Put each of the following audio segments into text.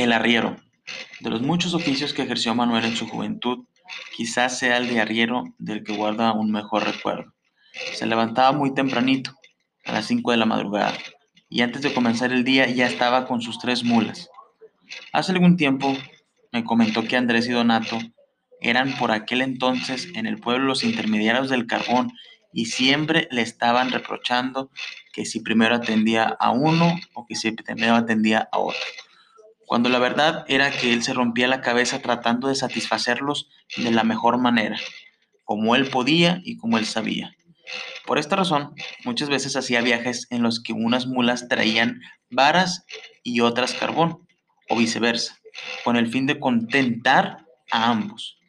El arriero. De los muchos oficios que ejerció Manuel en su juventud, quizás sea el de arriero del que guarda un mejor recuerdo. Se levantaba muy tempranito, a las 5 de la madrugada, y antes de comenzar el día ya estaba con sus tres mulas. Hace algún tiempo me comentó que Andrés y Donato eran por aquel entonces en el pueblo los intermediarios del carbón y siempre le estaban reprochando que si primero atendía a uno o que si primero atendía a otro, cuando la verdad era que él se rompía la cabeza tratando de satisfacerlos de la mejor manera, como él podía y como él sabía. Por esta razón, muchas veces hacía viajes en los que unas mulas traían varas y otras carbón, o viceversa, con el fin de contentar a ambos.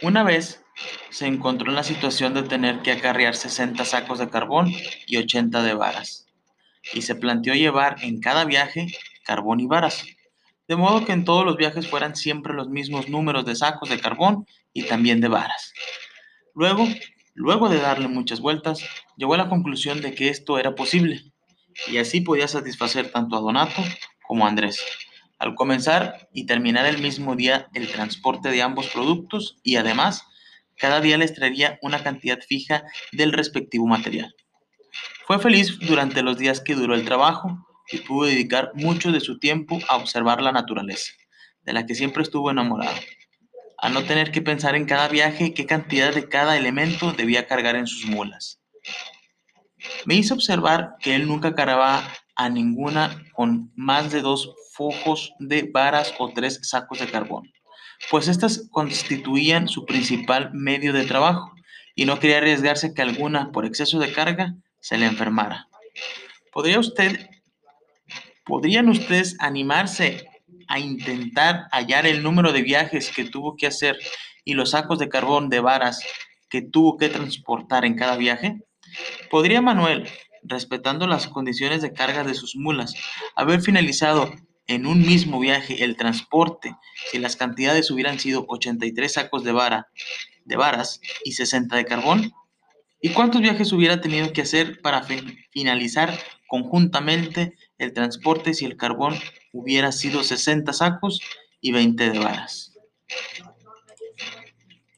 Una vez se encontró en la situación de tener que acarrear 60 sacos de carbón y 80 de varas, y se planteó llevar en cada viaje carbón y varas, de modo que en todos los viajes fueran siempre los mismos números de sacos de carbón y también de varas. Luego, luego de darle muchas vueltas, llegó a la conclusión de que esto era posible, y así podía satisfacer tanto a Donato como a Andrés, al comenzar y terminar el mismo día el transporte de ambos productos y además cada día les traería una cantidad fija del respectivo material. Fue feliz durante los días que duró el trabajo y pudo dedicar mucho de su tiempo a observar la naturaleza, de la que siempre estuvo enamorado, a no tener que pensar en cada viaje qué cantidad de cada elemento debía cargar en sus mulas. Me hizo observar que él nunca cargaba a ninguna con más de dos fojos de varas o tres sacos de carbón, pues éstas constituían su principal medio de trabajo y no quería arriesgarse que alguna, por exceso de carga, se le enfermara. ¿Podría usted, ¿Podrían ustedes animarse a intentar hallar el número de viajes que tuvo que hacer y los sacos de carbón de varas que tuvo que transportar en cada viaje? ¿Podría Manuel, respetando las condiciones de carga de sus mulas, haber finalizado en un mismo viaje el transporte si las cantidades hubieran sido 83 sacos de vara de varas y 60 de carbón? ¿Y cuántos viajes hubiera tenido que hacer para finalizar conjuntamente el transporte si el carbón hubiera sido 60 sacos y 20 de varas?